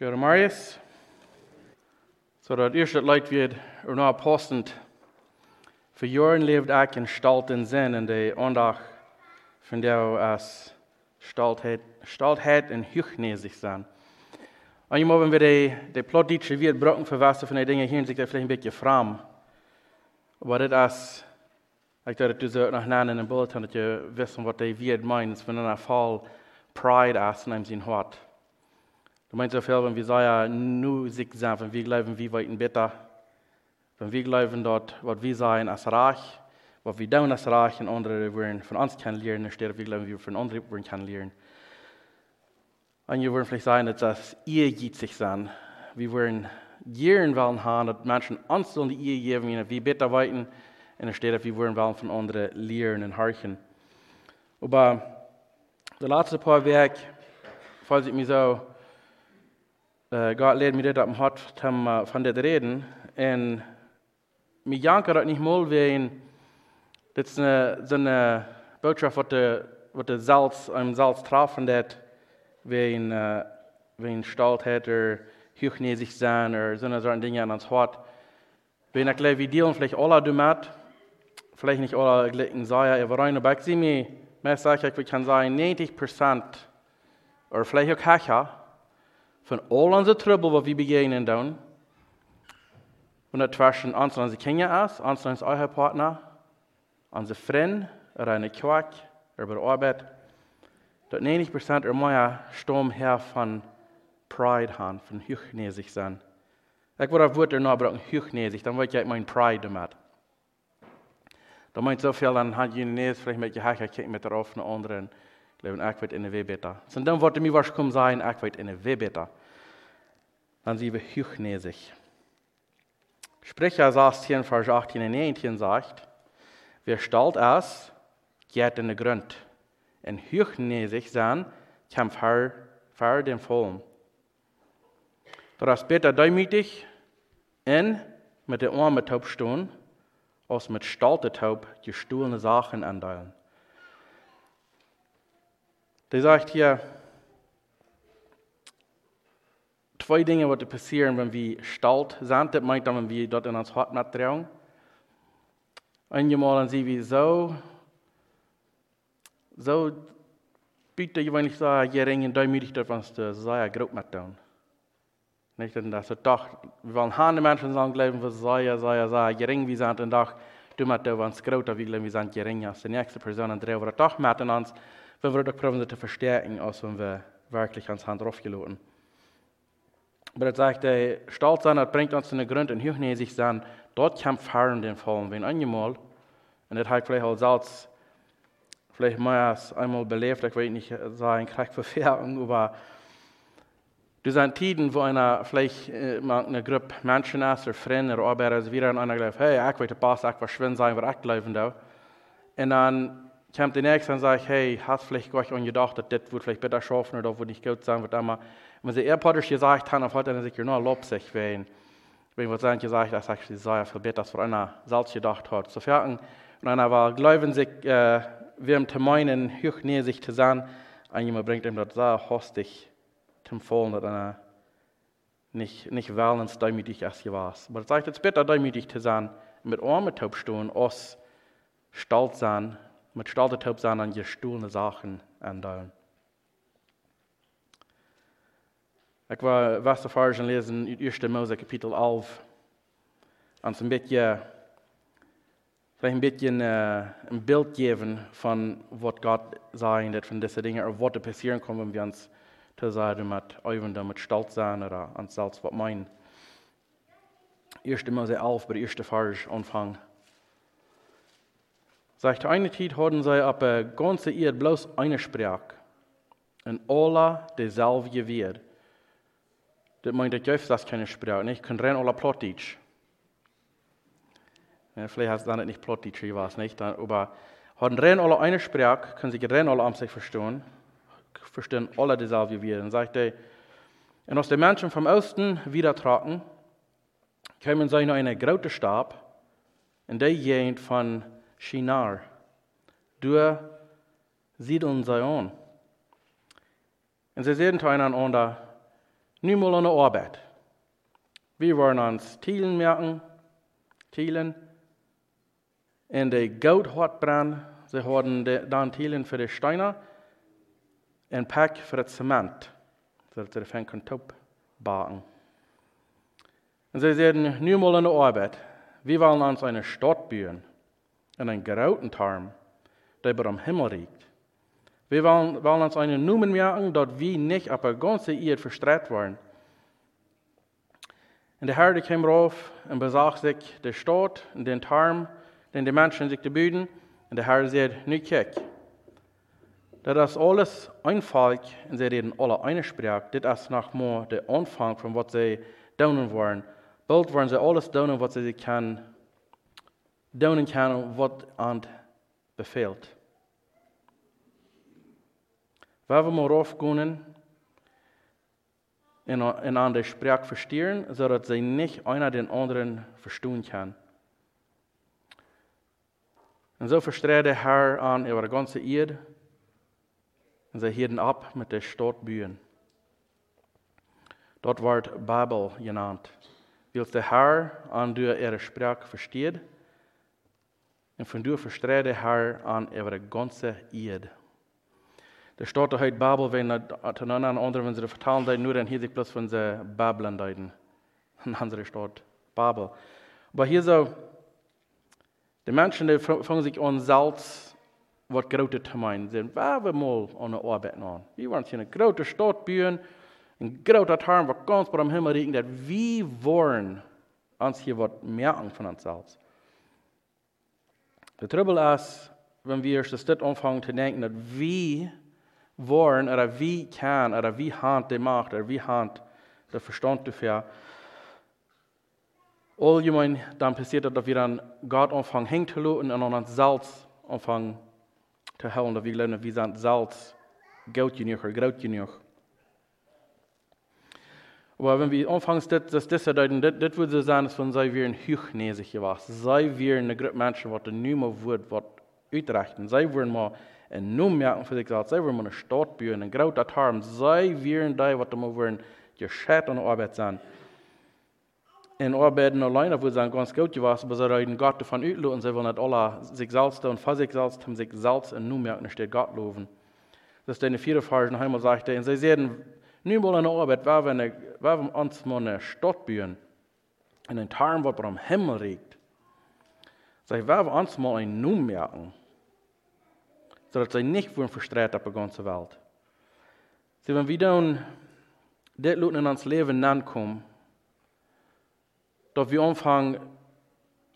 Gör Marius. Så dat eerste leid wird er nou postend. Voor jaren leeft ik in stalt en zin en de aandacht van jou als staltheid, staltheid en hugnezig zijn. En je moet weer de, de plotdietje weer brokken verwassen van de dingen hier, zich daar vielleicht een beetje fram. Maar dit als, ik dacht dat du zo nog na in een bulletin dat je wist wat de weer meint, van een val pride als in zijn hart. Du meinst viel, wenn wir sagen, nu sich sagen, wenn wir glauben, wir weiten besser, wenn wir glauben dort, was wir sein als reich, was wir tun als reich und andere wollen von uns kennenlernen, statt wir glauben, wir von anderen wollen kennenlernen. Und wir wollen vielleicht sagen, dass das ihr geht sich sein. Wir wollen gern wollen haben, dass Menschen uns die ihr geben, wenn wir besser weiten, und statt wir wollen wollen von anderen lernen und horchen. Aber der letzte paar Werk, falls ich mich so uh, God leert me dit op mijn hart om uh, reden. En me janker dat niet mal ween. Dit is een, een boodschap wat de, wat de zelfs, een zelfs trafen dat ween, uh, ween stoltheid er hugnezig zijn er zo'n soort dingen aan ons hart. Wenn ich glaube, wir dealen vielleicht alle damit, vielleicht nicht alle gleichen sagen, aber rein, aber ich sehe mir, mehr sage ich, ich kann sagen, 90 Prozent, oder vielleicht auch Kacha, van al onze trubbel wat we begegnen doen. Und das zwischen uns und unsere Kinder ist, uns und unser Partner, unsere Freunde, oder eine bei der Arbeit. Dass 90% oder mehr Sturm her von Pride haben, von Hüchnäsig sein. Ich würde auf Wörter noch brauchen, Hüchnäsig, dann wollte ich mein Pride damit. Da meint so viel, dann hat jene Nähe vielleicht mit Gehacke mit der offenen anderen. Leven ik weet in de webeta. En dan wordt mij waarschijnlijk zijn, ik weet in de webeta. Dan zien we hugnezig. Sprecher sagt hier in Vers 18 und 19 sagt, wer stalt es, geht in den Grund. Und hugnezig sein, kann für, für den Vollen. Da ist besser demütig in mit der Arme taub stehen, als mit stalte taub gestohlene Sachen andeilen. Der sagt hier zwei Dinge, die passieren, wenn wir stalt sind. Das meint, wenn wir dort in uns Hart. Einmal sehen wir so, so bitte ich, wenn ich sage, je ringen demütig dort, wenn es der sehr grob mit tun. Nicht, denn das ist doch, wir wollen hande Menschen sagen, glauben, was sei, sei, sei, gering wir sind, und doch, du mit der, es grob wie wir sind gering, als die nächste Person, und der, doch mit uns, wenn wir doch probieren, zu verstärken, als wenn wir wirklich ans Hand draufgeladen. Aber das sagt, der Stolz sein, das bringt uns in den Grund und hochnäsig sein, dort kann fahren den Fallen, wenn einmal, und das hat vielleicht als Salz, vielleicht mehr als einmal belebt, ich will nicht sagen, kriegt Verfährung, aber du sind Tiden, wo einer vielleicht äh, eine Gruppe Menschen ist, oder Freunde, oder Arbeiter, also wieder einer glaubt, hey, ich will Boss, ich will schwimmen sein, ich glauben da. Und dann kommt der Nächste und sagt, hey, hast vielleicht gar nicht gedacht, dass das wird vielleicht besser schaffen oder wird nicht gut sein, wird immer. Wenn sie ehrpodisch gesagt haben, dann hat er sich nur Lob sich wenn, wenn wir sagen, gesagt, dass ich sei viel besser, als einer selbst gedacht hat. So fertig. Und einer war, glauben sich, äh, wir zu meinen, hochnäsig zu sein, und jemand bringt ihm das sehr hostig zum Fallen, dass einer nicht, nicht wählens demütig als je war. Aber es sagt, es besser demütig zu sein, mit Armen taub stehen, als stolz sein, mit stolz sein an gestohlene Sachen andauern. Ich war was erfahren lesen in 1. Mose Kapitel 11. Und ein bisschen, vielleicht ein bisschen äh, ein Bild geben von was Gott sagt, von diesen Dingen, oder was passieren kann, wenn wir uns zu sagen, mit Euwende, mit Stolz sein oder uns selbst was meinen. 1. Mose 11, bei der ersten Vers anfangen. Sagt eine Zeit hatten sie ab der ganze Erde bloß eine Sprache. Und alle dieselbe wird. Meint, ich öfter das keine Sprache. Nicht, können rein Plattdeutsch. Ja, vielleicht hast du dann nicht ich weiß nicht. Aber haben rein alle eine Sprache, können sie rein alle am sich verstehen. Verstehen alle dieselbe wird. Und sagt er, und aus den Menschen vom Osten wieder tragen, kommen sie noch eine große Stab, in der Gegend von Shinar. Du Sidon Zion. Und sie sehen einander, Nu mal an der Arbeit. Wir waren ans Thielen merken, Thielen. En de goud hat brand, ze hadden de, dan Thielen für de Steiner, en Pack für das Zement, zodat ze ervan kan top baken. Und sie sagten, nu mal an der Arbeit. Wir wollen uns eine Stadt bauen, in einen grauten Tarm, der über dem Himmel liegt. Wir wollen, wollen uns einen Numen merken, dass wir nicht auf der ganzen Erde verstreut waren. Und der Herr kam rauf und besah sich die Stadt und den Tarm, den die Menschen sich beten. Und der Herr sagt, nu kijk, das ist alles einfach und sie reden alle eine Sprache. Das ist noch mal der Anfang von was sie tun wollen. Bald wollen sie alles tun, was sie kann, tun können, was an befehlt. Wenn wir mal raufgehen und an der Sprache verstehen, sodass sie nicht einer den anderen verstehen kann. Und so versteht der Herr an die ganze Erde und sie hielten ab mit der Stadt Bühen. Dort wird Babel genannt. Weil der Herr an der ihre Sprache versteht und von du versteht der Herr an die ganze Erde. Der steht heute Babel, wenn an anderen anderen, wenn sie das vertalen, dann nur dann hier sich bloß von der Babylon deuten. Ein anderer Babel. Aber hier so, die Menschen, die fangen sich an, Salz, was Grote zu meinen, sind, wir wir mal an der Arbeit an. Wir wollen hier eine große Stadt bauen, ein großer Tarn, was ganz bei dem Himmel liegt, dass wir wollen uns hier was merken von uns Salz. Der Trouble ist, wenn wir das anfangen zu denken, dass wir wollen oder wie kann oder wie hand die Macht oder wie hand der Verstand dafür. All jemand dann passiert, dass wir dann Gott anfangen hängen zu lassen und an Salz anfangen zu hauen, dass wir lernen, wie sind Salz gut genug oder groß genug. Aber wenn wir anfangen, das, das, das zu deuten, das, das würde sagen, dass von sei wir ein hochnäsig gewesen. Sei wir eine Gruppe Menschen, die nicht mehr wird, was uitrechten. Sei wir mal en nu für sich selbst, sie wollen eine Stadt bauen, ein großer Tarm, sie wären da, was wir wollen, gescheit an Arbeit sein. In Arbeiten alleine, wo sie ganz gut gewesen, aber sie reden Gott davon utlo und sie wollen nicht alle sich selbst und für sich selbst haben sich selbst und nu merken, steht Gott loben. Das Frage, und einmal sagte, und sie sehen, nu mal an mal eine Stadt bauen, in ein Tarm, was am Himmel liegt, sie werden uns mal ein Nu merken zodat zij niet worden verstrekt op de ganze Welt. Sie, wenn wir dann das in uns Leben ankommen, dass wir anfangen,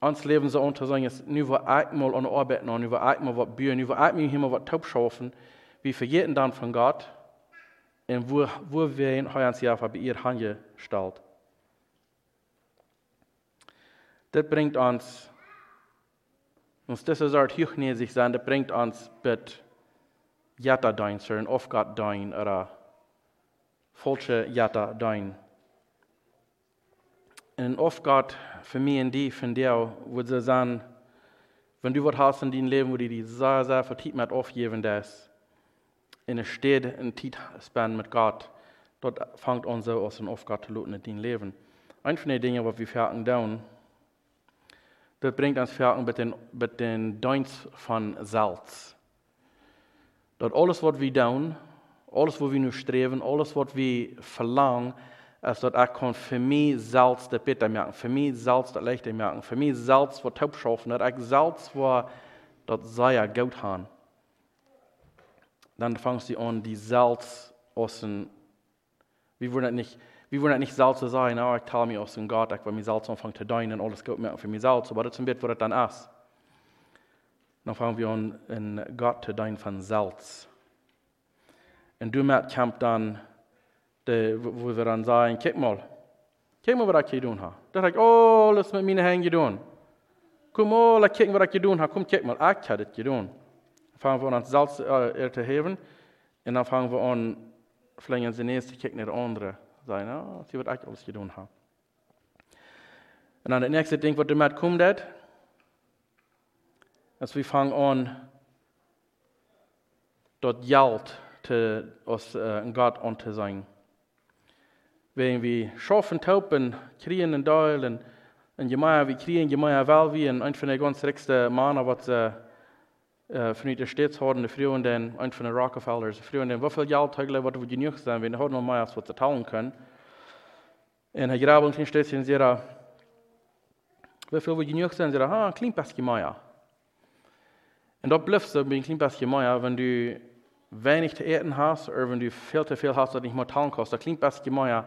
uns Leben so unterzeigen, jetzt nur wir einmal an Arbeit noch, nur wir einmal was bühen, nur wir einmal hier was taub schaffen, wir verjeten dann von Gott, und wo, wo wir in uns Jahr bei ihr Hand gestellt. Das bringt uns und das ist art sich sein, das bringt uns mit Jata dein, so ein Aufgat dein, oder falsche Jata dein. Und Aufgat für mich und die, von dir, würde sagen, wenn du was hast in deinem Leben, wo du die sehr, sehr vertieft mit aufgeben das, in der Stadt, in Zeitspann mit Gott, dort fängt so aus, ein Aufgat zu luten in deinem Leben. Ein von den Dingen, was wir fertig tun, das bringt uns fertig mit den, mit den Dienst von Salz. Dat alles wat wir tun, alles wat wir nu streben, alles wat wir verlangen, ist, dass ich kann für mich Salz der Bitte merken, für mich Salz der Licht merken, für mich Salz was Taub schaffen, dass ich Salz war, das sei ja gut haben. Dann fangst du an, die Salz aus dem, wir wollen nicht, wir wollen nicht Salz sein, oh, ich teile mich aus dem Gott, ich will mir Salz anfangen zu deinen, alles gut merken für mich Salz, aber das ist ein bisschen, was das dann ist. Dann fangen wir an, in Gott zu deinen von Salz. Und du merkst Kampf dann, de, wo wir dann sagen, guck mal, guck mal, was ich getan habe. Da sage ich, oh, alles mit meinen Händen getan. Komm mal, guck mal, was ich getan habe. Komm, guck mal, ich habe das getan. Dann fangen wir an, Salz äh, zu heben. Und dann fangen wir an, vielleicht in den nächsten gucken nach andere. Sagen, oh, sie wird ich alles getan haben. Und dann das nächste Ding, was du damit kommt, dass wir fangen an, dort Geld zu, aus äh, Gott an zu sein. wenn wir schaffen, taupen, kriegen en Deil en, en Jemaia, wir kriegen Jemaia wel wie en een van de ganz rekste mannen wat ze uh, steeds hadden, de vrouwen den, een van de Rockefellers, de vrouwen den, hoeveel geld eigenlijk wat we genoeg zijn, we hadden nog maar wat ze talen kunnen. En hij grabbelt in steeds en zegt, hoeveel we genoeg zijn, zegt, ah, een klein pesje Maya. En dat blijft zo bij een klein pesje Maya, wenn du weinig te eten hast, oder wenn du viel zu viel hast, dat nicht mehr talen kannst, dat klingt best gemein,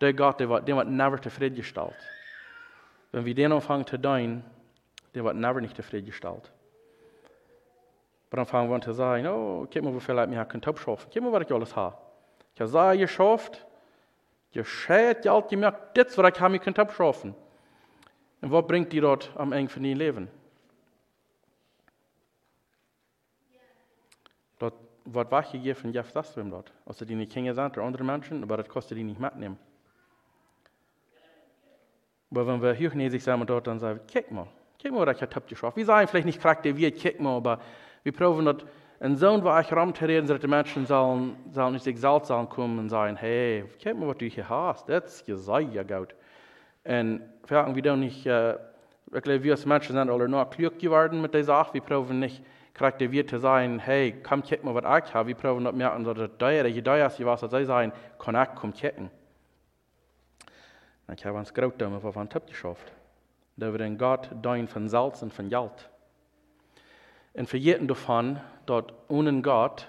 der Gott, der wird, der wird never zufriedengestellt. Wenn wir den anfangen zu tun, der wird never nicht zufriedengestellt. Aber dann fangen wir an zu sagen, oh, guck mal, wie viel Leute mir können abschaffen. Guck mal, was ich alles habe. Ich habe sehr geschafft, gescheit, Geld gemerkt, das, was ich habe, mir können abschaffen. Und was bringt die dort am Ende von ihrem Leben? Dort wird weggegeben, Jeff das wem dort. Also die nicht sind oder andere Menschen, aber das kostet die nicht mitnehmen. Aber wenn wir hochnäsig sind dort, dann sagen wir, kick mal, kick mal, was ich habe geschafft. Wir sagen vielleicht nicht charakterisiert, kick mal, aber wir proben dort, ein Sohn, wo ich rumzureden, dass die Menschen sollen, sollen nicht selbst kommen und sagen, hey, kick mal, was du hier hast, das ist ja gut. Und fragen wir dann nicht, äh, wirklich, wir als Menschen sind alle noch klug geworden mit der Sache, wir proben nicht, charakterisiert zu sein, hey, komm, kick mal, was ich habe, wir proben nicht merken, dass das teuer, je teuer ist, was sie sagen, kann ich kommen kicken. Ich habe uns graut damit, was wir Tipp geschafft. Da wir den Gott dein von Salz und von Geld. Und verjeten davon, dass ohne Gott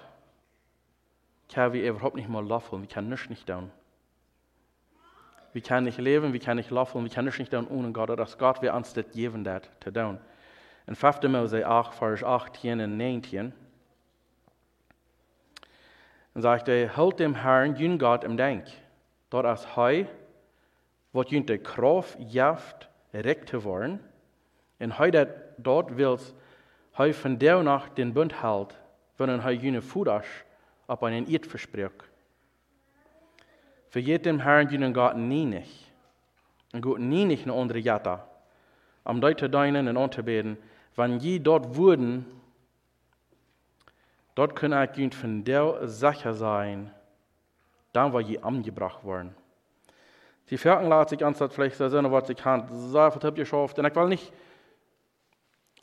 können wir überhaupt nicht mal laufen, wir können nichts nicht tun. Wir können nicht leben, wir können nicht laufen, wir können nichts nicht tun ohne Gott, dass Gott wir uns das geben hat, zu tun. In 5. Mose 8, Vers 18 und 19, dann sagt er, halt dem Herrn, jün Gott im Denk, dort als Heu, wat jün der Kraft jaft, recht worden, und heu dat dort wills, heu von der nach den Bund hält, wenn heu jüne Fudasch auf einen Eid verspricht. Vergeet dem Herrn jünen Gott nie nicht, und gut nie nicht eine andere Jata, am Deute deinen und anzubeten, wenn je dort wurden, dort können ich jünt von der Sache sein, dann war je angebracht worden. Die Ferken lässt sich anstatt vielleicht so sein, was ich kann, sehr vertippt geschafft. Und ich will nicht,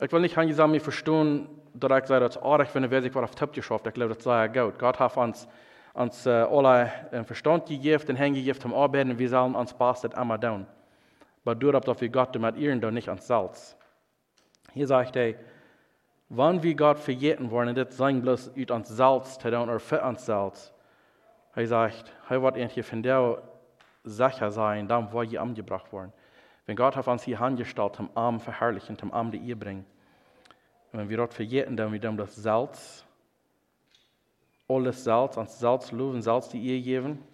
ich will nicht an gesagt, mir verstehen, dass ich sage, dass arg, wenn er sich was auf Tipp geschafft. Ich glaube, das sei ja gut. Gott hat uns, uns uh, alle einen Verstand gegeben, den Hängen gegeben zum Arbeiten, und wir sollen uns Bestes immer tun. Aber durch, dass wir Gott mit ihren tun, nicht uns selbst. Hier sagt er, wann wir Gott verjeten wollen, das sein bloß ut uns selbst zu tun, oder für uns selbst. Er sagt, er wird eigentlich von der sicher sein, dann wo ihr angebracht worden. Wenn Gott auf uns hier angestellt, zum Arm verherrlichen, zum Arm die ihr bringen. Und wenn wir dort verjeten, dann wir das Salz, alles Salz, ans Salz loben, Salz die ihr geben,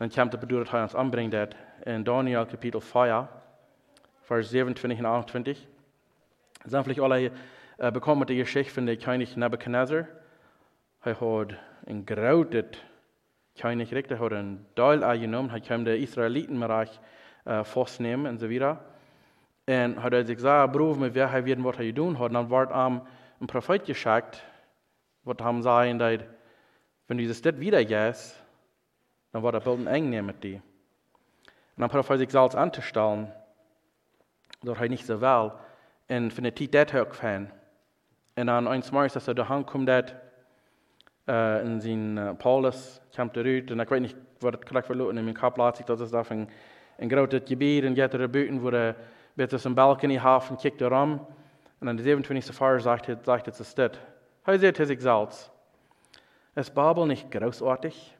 dann kommt der Bedeutung, dass er uns anbringt, dat in Daniel Kapitel 4, Vers 27 und 28. Dann vielleicht alle äh, bekommen die Geschichte von der König Nebuchadnezzar. Er hat ein grautet König Richter hat einen Teil angenommen, hat kam der Israelitenbereich äh, und so weiter. Und hat er sich gesagt, Bruder, mit wer er werden, was er tun hat. Und dann wird ihm ein Prophet geschickt, was haben sagen, dass wenn du das wieder gehst, dann wird er bald eng nehmen mit dir. Und dann Prophet sich selbst anzustellen, dass er nicht so will, und von der Zeit das hochfahren. Und dann eins Mal, dass er daheim kommt, uh, in zijn uh, Paulus komt eruit. En ik weet niet wat het correct verloren in mijn kop laat zich dat is dat een, een groot gebied en gaat er buiten waar er met een balkon heeft en kijkt erom. En in de 27e vers sagt het, sagt het zo dit. Hij zegt het exalts. Is Babel niet großartig?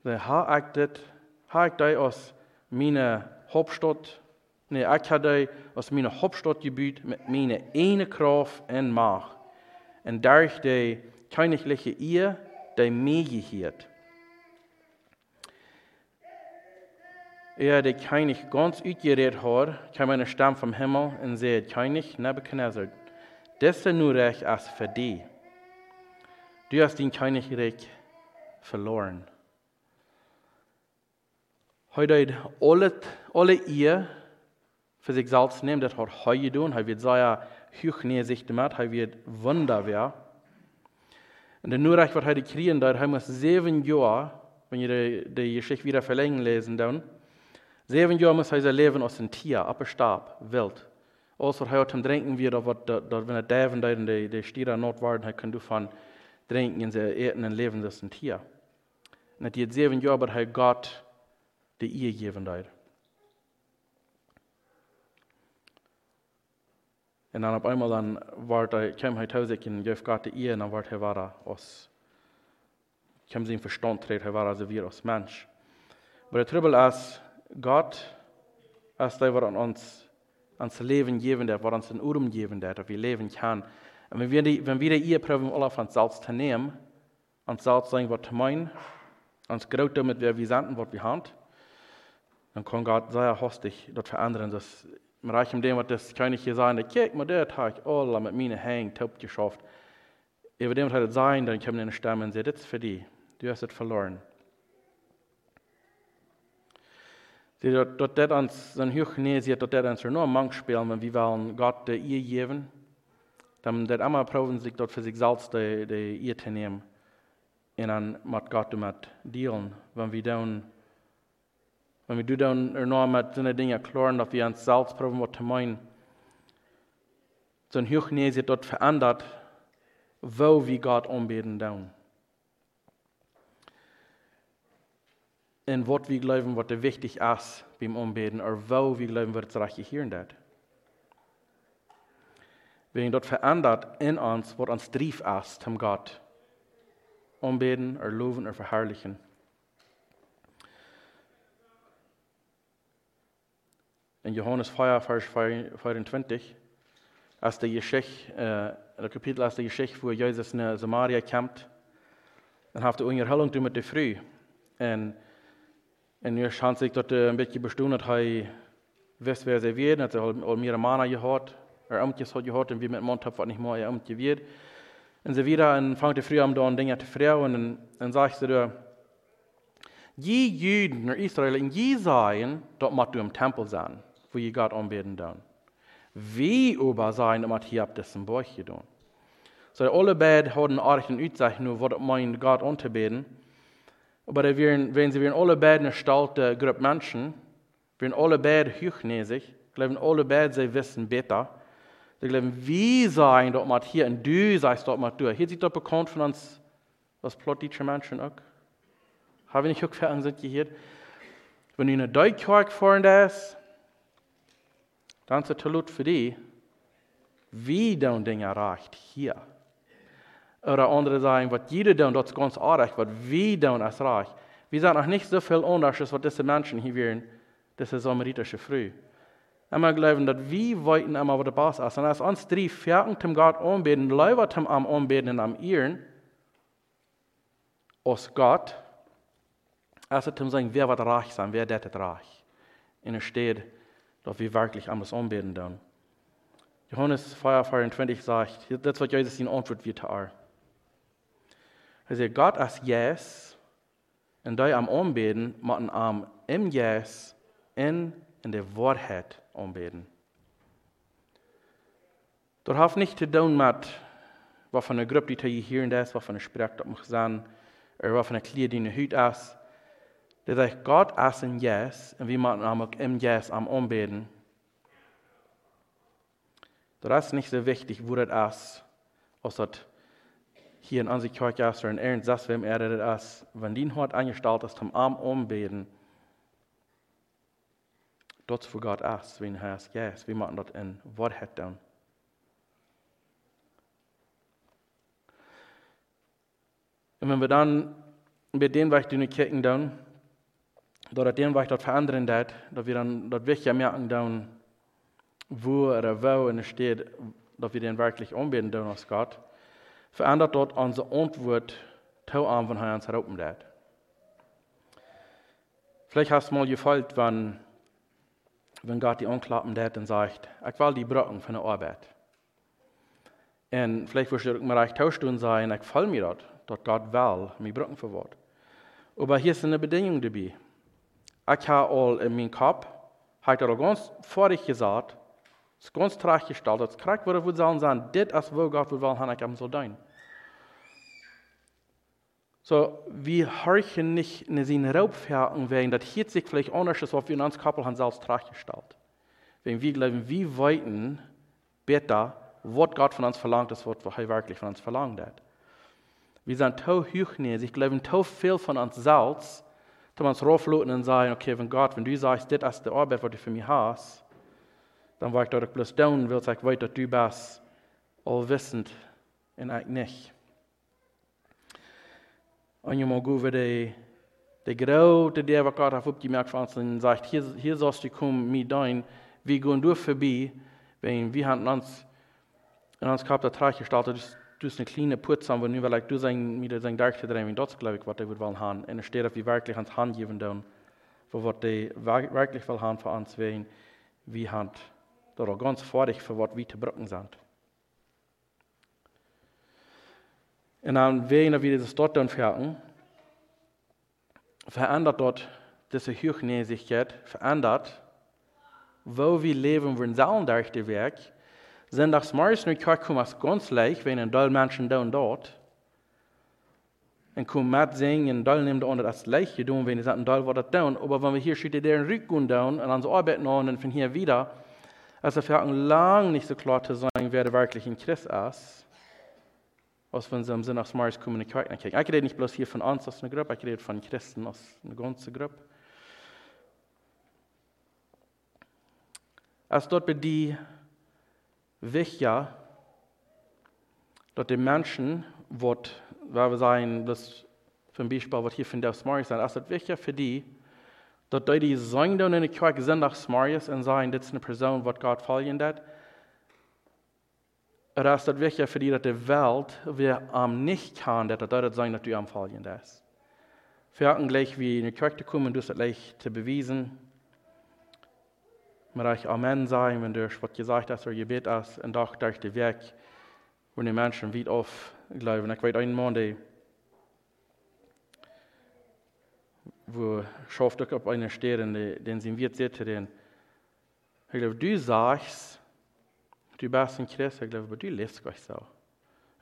De ha ik dit, ha ik als mijn Hauptstadt, nee, ik ha die als mijn Hauptstadtgebied met mijn ene kracht en macht en durch die königliche Ehe, die meegehiert. Er, der König ganz uitgeredet hat, kam eine Stamm vom Himmel und sagt, König Nebuchadnezzar, ist nur recht als für dich. Du hast den Königreich verloren. Heute alle, alle ihr für sich selbst nehmen, das hat heute tun, er wird sagen, er wird werden. Und der Nurreich, was heute kriegen, da haben wir sieben Jahre, wenn ihr die, Geschichte wieder verlängern lesen, dann, sieben Jahre muss er leben als ein Tier, abgestab, wild. Alles, was heute trinken wird, wenn er Daven da in die, die Stiere not waren, hij kan van drinken en ze eten en leven als een Tier. Und die sieben Jahre, hat er Gott die Ehe gegeben hat. Und dann auf einmal dann kam er sich und gab Gott die Ehe und dann war er war aus, kam sein Verstand dreht, er war also wir als Mensch. Aber der Trouble ist, Gott, als der war an uns, ans Leben geben der, war uns ein Urum geben der, dass wir leben kann. Und wenn wir die, wenn wir die Ehe probieren, alle von Salz zu nehmen, und Salz sagen, was zu meinen, uns groot damit wir wie sanden, was wir haben, dann kann Gott sehr hostig dort verändern, dass im Reich dem, was das ich hier sagen, kijk maar der Tag, alle mit meinen Hängen taub geschafft. Über dem hat es sein, dann kommen in Stammen und sagen, das ist für dich, du hast es verloren. Sie dort, dort det ans, den Hüchnesie, dort det ans er nur Mank spielen, men wir wollen Gott der ihr geben. Dann det einmal proben sich dort für sich selbst die, die ihr zu nehmen. Und dann mit Gott mit dealen. Wenn wir dann, wenn wir dann er nur mit so Dinge klären, dass wir uns selbst proben, was zu meinen. So ein Hüchnesie dort verändert, wo wir Gott anbeten dann. in wat wir glauben, wat er wichtig ist beim Anbeten, oder wo wir glauben, wird es recht hier und dort. Wenn dort verändert in uns, was uns Drief ist, um Gott anbeten, oder loben, oder verherrlichen. In Johannes 4, Vers 24, als der Geschichte, äh, der Kapitel als der Geschichte, wo Jesus in Samaria kommt, dann hat er eine Erhellung mit der Früh. Und en nu chans ik dat een beetje bestoen dat hij wist waar ze weer, dat hij al meer mannen gehad, er amtjes had gehad en wie met mond had wat niet meer amtje weer. En ze wieder en vangt de früh am dan dingen te vrouwen en, en zegt ze er, Je Juden naar Israël en je zijn dat moet u im Tempel zijn, wo je Gott anbeten dan. Wie aber sein, dat hier ab das im Bauch gedaan. So alle beiden hadden aardig een uitzeichnung, wat mein Gott anzubeten. Aber wenn sie alle beiden eine stalte Gruppe Menschen, wenn alle beiden hochnäsig, glauben alle beiden, sie wissen besser. Sie glauben, wie sein dort mal hier und du seist dort mal durch. Hier sieht doch bekannt von uns, was plottische Menschen auch. Haben wir nicht auch für sind hier? Wenn du in eine Deutschkirche fahren ist, es Talut für die, wie du Dinge erreicht hier. Oder andere sagen, was jeder tun, das ist ganz arg, was wir tun als reich. Wir sind noch nicht so viel anders, was diese Menschen hier wären, diese samaritische Früh. Einmal glauben, dass wir wollten einmal, was der Bass ist. Und als uns drei Ferien zum Gott anbeten, Leute zum am anbeten und am Ehren, aus Gott, als er zum sagen, wer wird reich sein, wer das reich. Und es steht, dass wir wirklich anders anbeten tun. Johannes 4, 24 sagt, das ist, was Jesus in Antwort wird. Hij zegt, God als yes, dat je am aanbeden, moeten am im yes in, in de waarheid aanbeden. Dat heeft niet te doen met wat van een groep die je hier daar is, wat van een spreek dat mag zijn, of wat van een kleed die in de huid is. Dat zegt, God als een yes, en we moeten am im yes am aanbeden. Dat is niet zo wichtig, wo dat is, als dat hier in unsere Kirche ist, in Ernst, das, wem er das, wenn die heute angestellt ist, zum Arm umbeten, dort wo Gott ist, wenn er ist, yes, wir machen dort in Wahrheit dann. Und wenn wir dann mit dem, was die Kirchen dann, dem, was ich dort verändern dat, dass wir dann dort wirklich merken dann, wo oder wo in der steht, dass wir den wirklich umbeten dann aus Gott verändert dort unsere Antwort tau an, wenn er uns lädt. Vielleicht hast du mal gefällt, wenn, wenn Gott die anklappen lädt und sagt, ich will die Brücken von der Arbeit. Und vielleicht wirst du mir recht tauschen sein, ich fall mir dort, dort Gott will, mir Brücken verwahrt. Aber hier ist eine Bedingung dabei. Ich habe all in meinem Kopf, habe ich ganz vorig gesagt, es ist ganz traag gestalt. Het krijgt wat we zullen zijn. Dit is wat God wil hebben, ik hem zal doen. So, wir horchen nicht in den Raubferken wegen, das hier sich vielleicht anders was wir in uns Kappel haben selbst gestellt. Wenn wir glauben, wie weiten besser, was Gott von uns verlangt, ist, was er wirklich von uns verlangt hat. Wir sind so hochneß, ich glaube, so viel von uns selbst, dass wir uns raufluten und sagen, okay, wenn Gott, wenn du sagst, das ist die Arbeit, die du für mich hast, dann war ich dort bloß down, will ich weiter, du bist allwissend und ich nicht. Und je mal gut, die, die grote was Gott aufgemerkt von uns, und sagt, hier, hier sollst du kommen, mit dein, wir gehen durch vorbei, wenn wir haben uns, in uns der Trag gestaltet, eine kleine haben, wo nur weil du sein, mit sein Dach drehen, wie das glaube ich, was die wollen haben. Und es steht auf, wie wirklich ans Hand geben tun, für was die wirklich will haben für uns, wen wir haben, da ganz fertig für was wir zu brücken sind. Und dann, wenn wir das dort dann fertigen, verändert dort diese Hochnäsigkeit, verändert, wo wir leben, wir sollen durch die Werk, sind das meist nicht kommen ganz leicht, wenn ein Doll Menschen da und dort. Und kommen mit singen, ein Doll nimmt unter das leicht tun, wenn sagen, ein Doll war das down. Aber wenn wir hier steht, deren Rückgehen down und dann so arbeiten und von hier wieder, also für lang nicht so klar zu sein, wer der wirklich in Christ ist, als wenn sie im Sinne aus Mars kommunizieren können. Ich rede nicht bloß hier von uns aus einer Gruppe, ich rede von Christen aus einer ganzen Gruppe. Als dort bei die wichtig, dass die Menschen, waar we zijn, dus zum Beispiel, was hier von der Smarties sind, ist es wichtig für die, dass die, die sagen in der Kirche sind nach Smarties und sagen, das ist eine Person, was Gott fallen hat, oder ist es wichtig für die, dass die Welt, wir am nicht kann, dass das sagen, dass du am fallen ist. Wir hatten gleich wie in die Kirche kommen, das gleich zu beweisen, maar ich Amen sagen, wenn durch was gesagt hast oder gebet hast, und auch durch den Weg, wo die Menschen wieder auf glauben. Ich weiß einen Mann, der, wo schafft auf einer Stelle, den sie wird sehen, den, ich glaube, du sagst, du bist ein Christ, ich glaube, du lebst gar nicht so.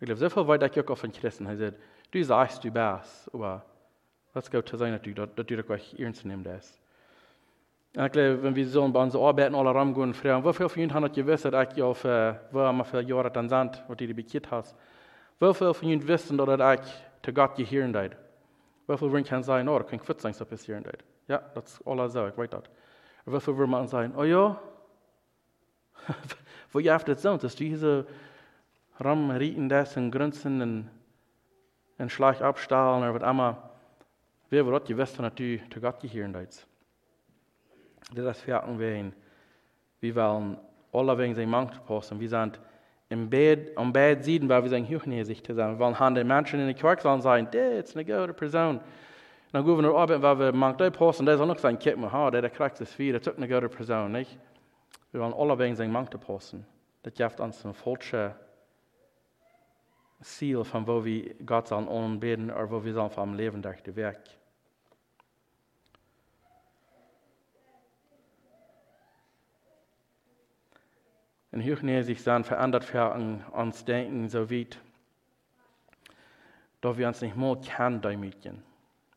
Ich glaube, so viel weit ich auch auf einen Christen, er sagt, du sagst, du bist, aber was geht zu sein, dass du, dass du das ernst nehmen darfst. Geloof, wenn bei unseren Arbeiten alle rumgehen, fragen, wie viele von Ihnen haben gewusst, dass ich auf, äh, wo wir für Jahre dann sind, was ihr bekehrt hast? Wie viele von Ihnen wissen, dass ich zu Gott gehören? Wie viele würden können sagen, oh, das kann gut sein, so passieren darf? Ja, das ist so, ich weiß das. Und wie viele würden man sagen, oh ja, wo ihr das so, dass diese rumrieten das und grinsen und, und Schlag abstahlen oder was immer, wer wird gewusst, dass du zu Gott gehören darfst? Det är fjärten vägen. Vi vill alla vägen sig mangt på oss. Vi sind im Bett, om beide Seiten, weil wir sagen, hochnäsig zu sein. Wir wollen haben in der Kirche sollen sagen, das ist eine gute Person. Dann gehen wir arbeiten, weil wir mangt die Posten, ist auch noch sein, mal, ha, der kriegt das wieder, das ist eine gute Person, nicht? Wir wollen alle wegen sein mangt Posten. Das gibt uns ein falsches Ziel, von wo wir Gott sollen anbeten, oder wo wir sollen vom Leben durch Werk. En hier sich dann verändert werden ans Denken so weit, dass wir uns nicht mehr kennen, die Mädchen.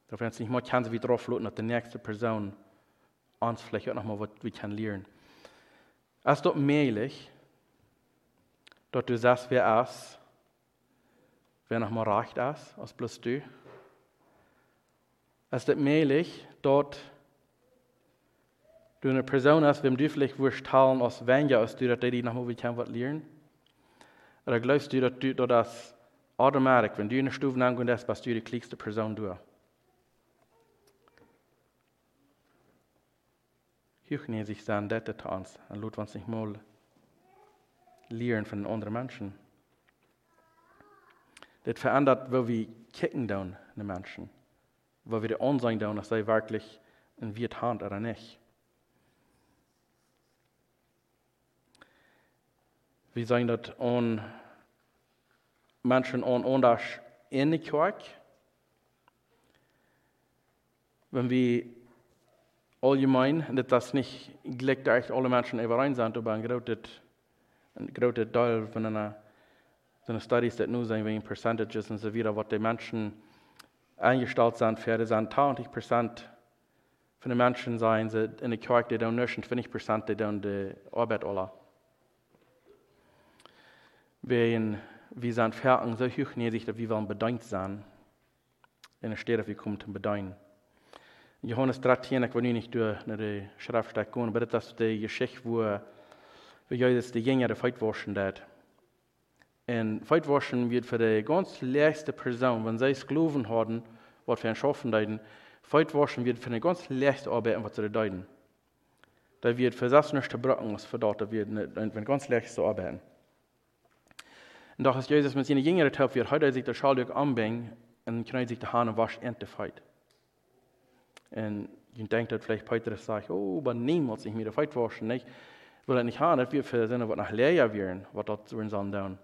Dass wir uns nicht mehr kennen, wie drauf dass die nächste Person uns vielleicht auch noch mal was wir können lernen. Es ist doch möglich, dass du sagst, wer ist, wer noch mal recht ist, als bloß du. Es ist möglich, dass du eine Person hast, wem du vielleicht wirst teilen, aus weniger als du, dass die noch mal kann was lernen? Oder glaubst du, dass du das automatisch, wenn du in der Stufe angehst, bist du die kleinste Person du? Hüchne sich sein, das zu uns, und lut uns nicht mal lernen von anderen Menschen. Das verändert, wo wir kicken down, den Menschen. Wo wir die Ansehen down, dass sie wirklich in Wirt haben oder nicht. Vi zijn dat aan mensen aan anders in de kerk. Wenn wir allgemein, dat das nicht gleich echt alle Menschen überein sind, aber ein großer, Teil von einer, so einer Studies, die nur sind wegen Percentages und so weiter, was die Menschen eingestellt sind für, das sind 20 Prozent von den Menschen sein, die in der Kirche, die und 20 Prozent, die tun die Arbeit alle. Wir, wir sind fertig, so hochnäsig, dass wir wollen bedankt sein. In der Stelle, wir kommen zum Bedeuten. Johannes 13, ich will nicht durch die Schriftstelle gehen, aber das ist die Geschichte, wo, wo Jesus die Jünger feitwaschen hat. Und feitwaschen wird für die ganz letzte Person, wenn sie es glauben haben, was für ein Schaffen deuten, feitwaschen wird für eine ganz letzte Arbeit, was sie deuten. Da wird für das nicht gebrochen, was für dort wird, eine ganz letzte Arbeit. Und doch ist Jesus mit seinen Jüngern taub, wird heute sich der Schaltück anbringen und kann sich die Hahn wasch endefeit. Und je denkt dat vielleicht Petrus sagt, oh, aber niemals ich mir der Feit waschen, nicht? Will er nicht haben, das wird für Sinne, was nach Leer werden, was dort uns tun.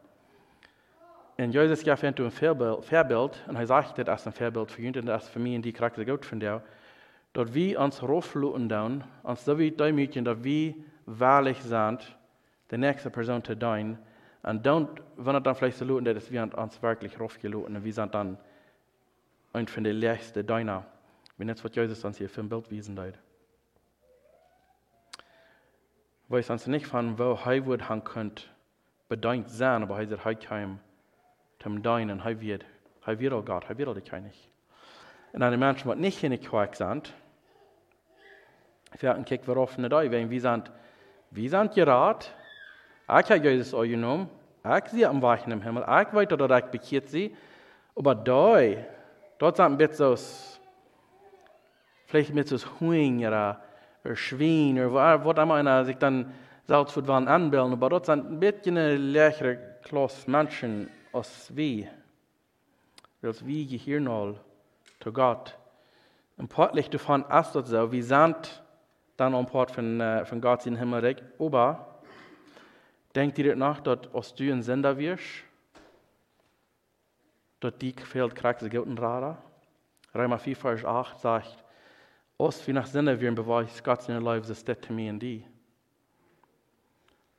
Und Jesus gab ein Vorbild, Vorbild, und er sagt das als ein Vorbild für ihn, und das für mich in die Charakter gut von dir, dass wir uns raufluten tun, uns so wie die Mädchen, dass wir wahrlich sind, die nächste Person zu dienen, dann, wenn er dann vielleicht so luten, dass wir uns wirklich raufgeluten, und wir sind dann ein von den letzten Diener. Men net wat Jesus ans hier für ein Bild wiesen leid. Weiß ans nicht von wo Heiwood han könnt bedankt sein, aber heißt er kein zum Deinen, hei wird, hei wird auch Gott, hei wird auch kein nicht. Und eine Menschen, die nicht in der Quark sind, wir hatten kick wir offen da, wenn wir sind, wir sind gerat, ich habe euch ich sehe am Weichen im Himmel, ich weiß, dass ich bekehrt sie, aber da, dort sind ein bisschen so Vielleicht mit so Huing oder, Schwein oder was immer sich dann selbst wollen anbilden. Aber dort sind ein bisschen lächere Klasse Menschen als wir. Als wir hier noch zu Gott. Und plötzlich davon ist das so, wir sind dann am Port von, äh, von Gott in den Himmel. Aber denkt ihr nach, dass als du ein Sender wirst, dass die fehlt, du guten Radar? Römer 4, Vers 8 sagt, Os vi nach sinne wir beweis Gott in is dit to me and die.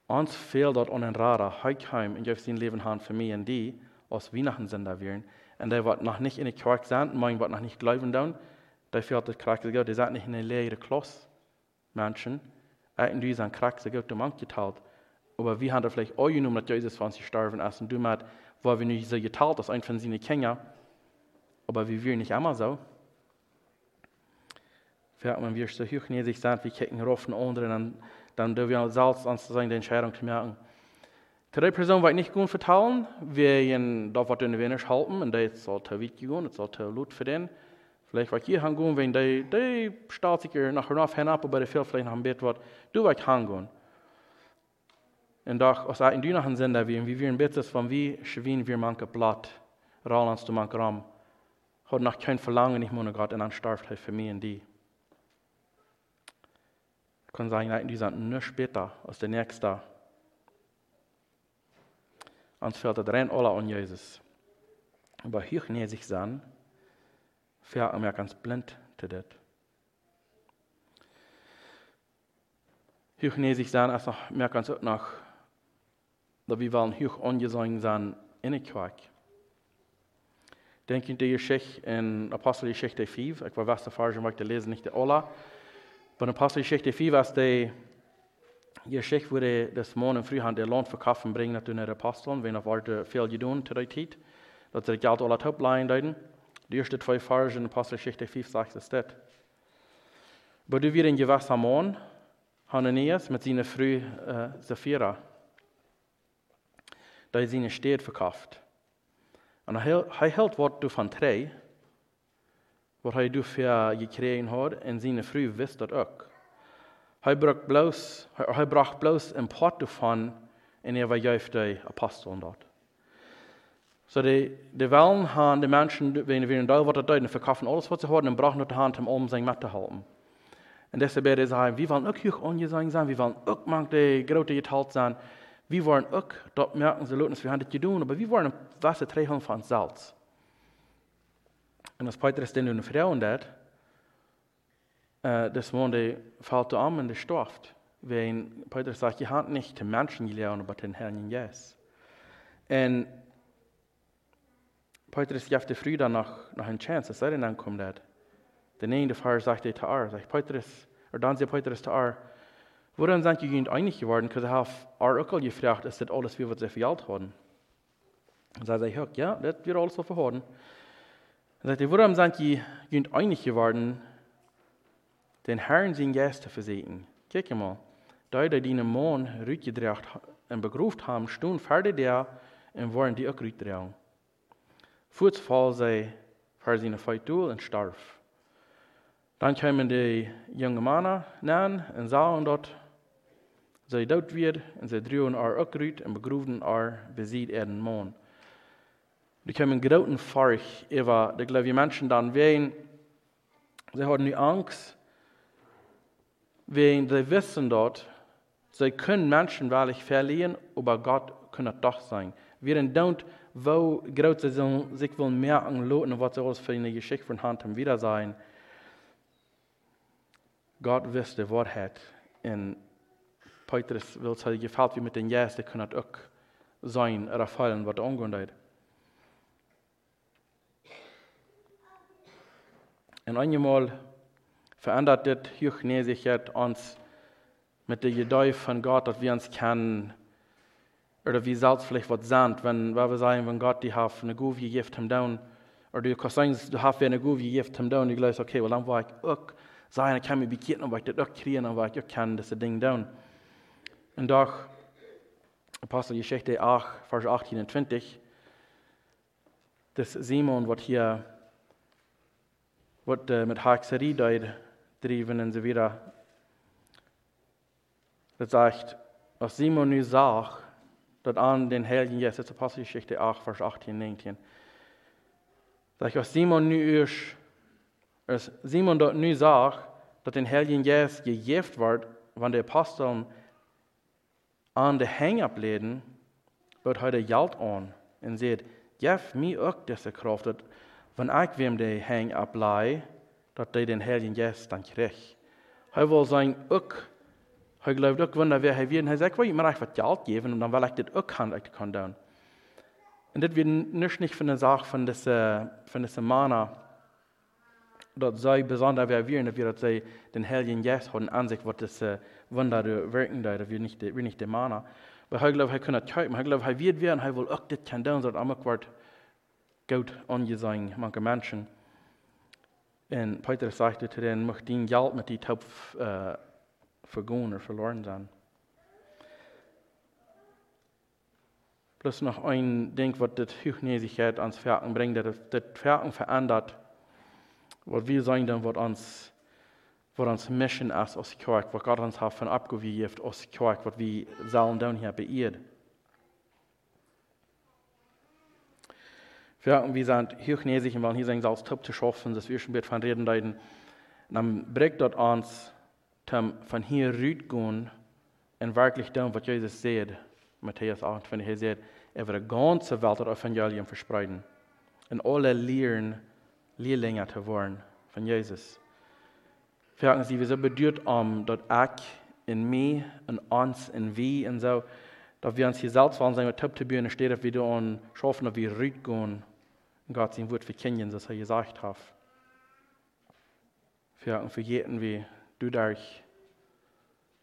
Ons fehlt dort an en rara heikheim in sin Leben han für me und die, os wie nach Sender wären. Und der wird noch nicht in die Quark sein, mein wird noch nicht glauben down, der fehlt das Krack, der sagt nicht in eine leere Kloss, Menschen, diesen Krack, der Gott dem geteilt. Aber wie haben er vielleicht auch genommen, dass Jesus von sich sterben ist und du mal, wo wir nicht so geteilt, das ein von seinen Kindern, aber wie wir nicht immer so. Fährt man wir so hochnäsig sind, wie kicken rauf und unten, dann, dann dürfen wir selbst uns sagen, die Entscheidung zu merken. Zu der Person wird nicht gut vertrauen, wir ihn da was in wenig halten, und das soll zu weit gehen, das soll zu laut für den. Vielleicht wird hier hingehen, wenn die, die staut sich nachher noch hinab, aber der viel vielleicht noch ein Bett wird, du wird hingehen. Und doch, aus ein du noch ein Sinn, wie ein Bett ist, von wie schwien wir manche Blatt, rollens du manche Raum, hat noch kein Verlangen, nicht mehr Gott, dann starft für mich und die kann sagen, die sind nur später als der Nächste. Uns fällt das rein alle an Jesus. Aber hier sich sein, fährt er mir ganz blind zu das. Hier sich sein, als noch mehr ganz auch noch, dass wir wollen hier angesehen sein in der Kirche. Denke in die Geschichte in Apostelgeschichte 5, ich war was der Farge, ich möchte lesen, nicht der Ola, bei der Apostelgeschichte 4 was die Geschichte wurde das Morgen früh an der Lohn verkaufen bringen nach den Aposteln, wenn er wollte viel getan zu der Zeit, dass der Geld alle Hauptleihen deuten. Die ersten zwei Verse in Apostelgeschichte 5 sagt es das. Aber du wirst in gewisser Morgen Hananias mit seiner Frau äh, Sapphira, da ist seine Stadt verkauft. Und er hält Wort von drei, wat hij dafür gekregen hat, und seine Frau wist dat ook. Hij bracht bloos, hij bracht bloos een pot davon, en er war juist de apostel dort. So die, die Wellen haben die Menschen, wenn wir in da was deuten, verkaufen alles, was sie haben, und brauchen nur die Hand, um sich mitzuhalten. Und deshalb werde ich sagen, wir wollen auch hier angesehen sein, wir wollen auch manche große geteilt sein, wir wollen auch, dort merken sie, Leute, wir haben das getan, aber wir wollen was treiben von Salz. En als Petrus den hun vrouwen dat, uh, das Monde fällt an und gestorft. Wenn Petrus sagt, ihr habt nicht den Menschen gelernt, aber den Herrn Jesus. Und Petrus gaf de früh dan nog, nog een chance, als er dan komt dat. De een de vader zegt hij te haar, zegt Petrus, er dan zei Petrus te haar, waarom zijn jullie einig geworden? Because hij heeft haar ook al gevraagd, is dit alles weer wat ze verjaald hadden? En zij zei, ja, dat wird alles so verhouden. En zei, waarom zijn jullie einig geworden, den Herrn zijn geest te verzeten? Kijk mal, da die die Mann rütgedracht en begroefd haben, stond verder der en waren die ook rütgedragen. Voorts val zij voor zijn feit doel en starf. Dan kwamen de jonge mannen naar en zagen dat zij dood werd en zij droegen haar ook uit en begroefden haar beziet er een man. Er kwam een grote farg over de geloof je mensen dan ween. Zij hadden nu angst, ween zij wisten dat zij kunnen mensen wel verlieren, maar God kan het toch zijn. Wir don't wo groot ze zich wil merken loten wat ze alles für eine Geschichte von Hand haben wieder sein. Gott wist de waarheid. En Petrus wil zeggen, gefällt wie mit den Jes, det kan ook zijn, er fallen wat angående En einmal verändert dit Hochnäsigkeit uns mit der Geduld von Gott, dass wir uns kennen, oder wie zelfs vielleicht wat zand, wenn, waar we zeggen van God die heeft een goeie gegeven hem down, of du kan zeggen, du heeft weer een goeie gegeven hem down, ik luister, oké, okay, well, dan wil ik ook zeggen, ik kan me bekeren, dan wil ik dat ook krijgen, dan wil ik ook kennen, deze ding down. En dag, Apostelgeschichte 8, vers 18 en 20, das Simon wat hier, wat uh, met Haakserie deed, drijven en zo weer. Dat zegt, als Simon nu zag, dat aan den Heiligen das Apostelgeschichte 8, Vers 18, 19. Dat als Simon nu is, als Simon dat nu zag, dat den Heiligen Geist gegeven wordt, wanneer de Aposteln aan de hang ableden, wordt hij de geld aan en zegt, geef mij ook deze kracht, wanneer ik wem de hang ablei, dat hij den Heiligen Geist dan krijgt. Hij wil zijn ook hij gelooft ook wanneer hij weer, hij zegt, wil je echt wat geld geven, en dan wil ik dit ook handelijk kan doen. En dit wird nicht von der Sache von dieser, von dieser Mana, dat zij besonders weer, dat dat zij den Heiligen Geist haben an sich, wat das Wunder wirken da, dat wir nicht, wir nicht der Mana. Aber ich glaube, er kann das kaufen, ich glaube, er wird werden, er will auch das tun, so dass er wird gut angesehen, manche Menschen. Und Peter sagte zu denen, mach den Geld mit die Taub, äh, vergåen og verloren zijn. Plus noch ein Ding, was das Hochnäsigkeit ans Werken bringt, das das Werken verändert, was wir sagen dann, was uns, was uns Mission ist aus Kirche, was Gott uns hat von abgewieft aus Kirche, was wir sollen dann hier beirrt. Werken, wir sind hochnäsig und wollen hier sagen, als top zu schaffen, dass wir schon mit von reden, dann bringt dort uns van hier uitgaan en werkelijk doen wat Jezus zei, Matthäus 28, hij zei, over de ganze Welt het evangelium verspreiden. En alle leren leerlingen te worden van Jezus. Vragen Sie, wie so beduurt om dat ik in mij en ons en wie en zo, dat wir uns hier selbst waren, sagen wir, top zu steht, dass wir an schaffen, dass wir rausgehen und Gott sein Wort verkennen, das er gesagt hat. Für, für jeden, wie du durch,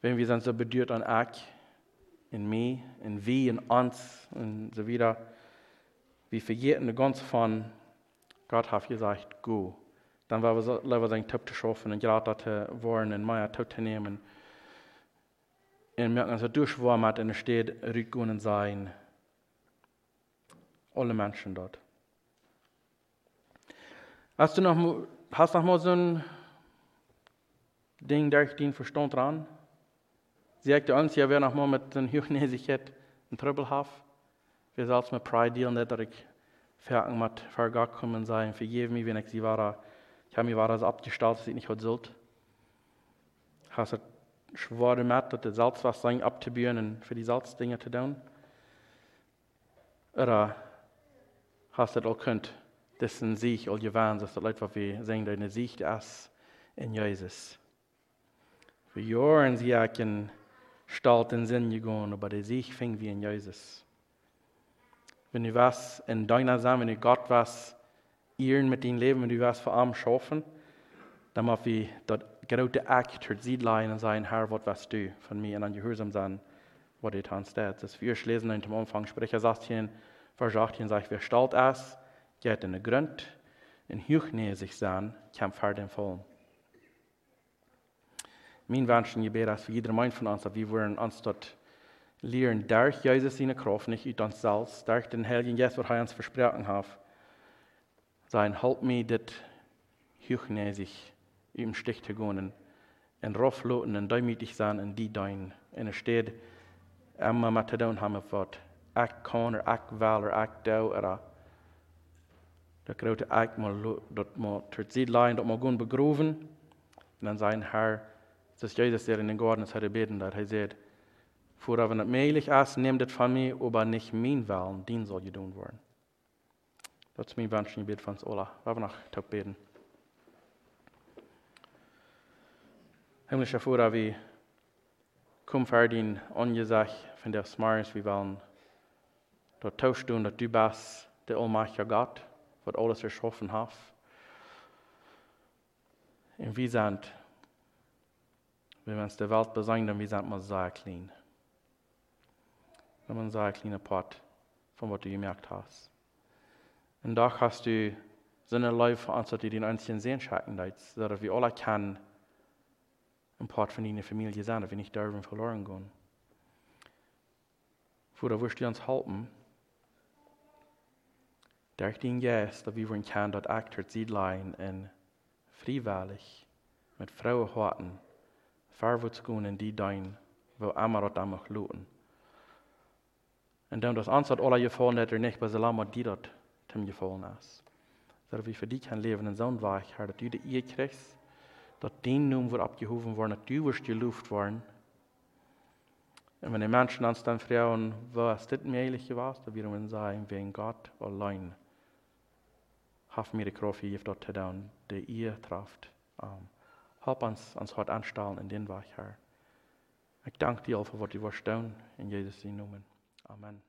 wenn wir sind so bedürft an ich, in mir, in wie, in uns und so weiter, wir vergessen ganz von, Gott hat gesagt, go. Dann war es lieber sein Tipp zu schaffen und gerade zu wollen und mehr zu nehmen. Und merken, so durchwurmt und es steht, rückgehen sein. Alle Menschen dort. Hast du noch, hast noch mal so ein Ding, der ich den Verstand dran? Sagt uns, ja, wer noch mal mit den Hochnäsigkeit einen Trouble hat, wir sollen mit Pride dealen, dass ich mit vergangen sein, vergeben mir, wenn ich sie war, ich habe mir war so abgestellt, dass ich nicht heute sollte. Hast du schwere mit, dass der Salzwasser abzubauen und für die Salzdinge zu tun? Oder hast du auch könnt, das in sich all gewandt, dass das Leute, was wir sagen, deine Sicht ist in Jesus. Für Jahren sie in Stalt in Sinn gegangen, aber der Sieg fing wie in Jesus. Wenn du was in deiner Sache, wenn du Gott was ihren mit deinem Leben, wenn du was für arm schaffen, dann muss wir dort grote Akt Siedlein und sein, Herr, was was du von mir und an Gehorsam sein, was du tan steht. Das wir lesen in dem Anfang, Sprecher sagt hier, Vers 18, sagt, wer stalt es, geht in den Grund, in Hüchnähe sich sein, kann Pferd vollen. Mein Wunsch und Gebet ist für jeder Mann von uns, dass wir uns dort lernen, durch Jesus seine Kraft, nicht uns selbst, durch den Heiligen Geist, was er uns versprochen hat, sein, halt mir das Hüchnähe sich im Stich zu gehen, en rofloten en duimietig zijn en die duin. En er steed emma doen hebben wat. Ik kan er, ik wel er, ik dou er. Dat grote ik maar dat maar ter ziedlein, dat maar gaan begroven. En dan zijn haar, das Jesus der in den Garten hat beten, dat hij zei, voor wenn het möglich ist, neem dit van mij, aber nicht mein Willen, den soll gedaan worden. Dat is mijn wens en gebed van ons allen. We hebben nog te beten. Himmlischer Vater, wie kom für din ongesag von der Smars, wir wollen dort tauschen, dass du bist der allmächtige Gott, was alles erschaffen hat. Und wir sind, wenn wir uns der Welt besingen, wir sind mal sehr klein. Wir sind ein sehr kleiner Part von was du gemerkt hast. Und doch hast du so eine Leute uns, die den einzigen Sehen schauen, dass wir alle kennen, een part van die familie zijn, dat we niet daarvan verloren gaan. Voor wirst du uns helpen, durch den Geist, dass wir wollen kann, dort actor Siedlein in freiwillig mit Frauen harten, vorwärts gehen in die Dein, wo immer dort einmal looten. Dann das ansatz alle gefallen hat er nicht, bei Salama die dort dem gefallen ist. Dass wir für die kann leben in einem Weg, dass du die ihr kriegst, dat den noem wordt opgehoven worden, dat du geloofd worden. En wanneer mensen ons dan vragen, wat is dit möglich gewesen, dan willen we zeggen, wegen Gott allein. Haf mir die Kraft, dat te doen, die ihr traft. Um, help ons ons hart aanstellen in den Weg, Herr. Ik dank dir al voor wat u was doen, in Jezus' noemen. Amen.